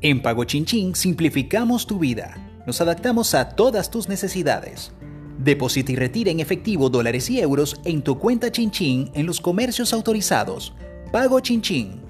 En Pago Chinchín simplificamos tu vida. Nos adaptamos a todas tus necesidades. Deposita y retira en efectivo dólares y euros en tu cuenta Chinchín en los comercios autorizados. Pago Chinchín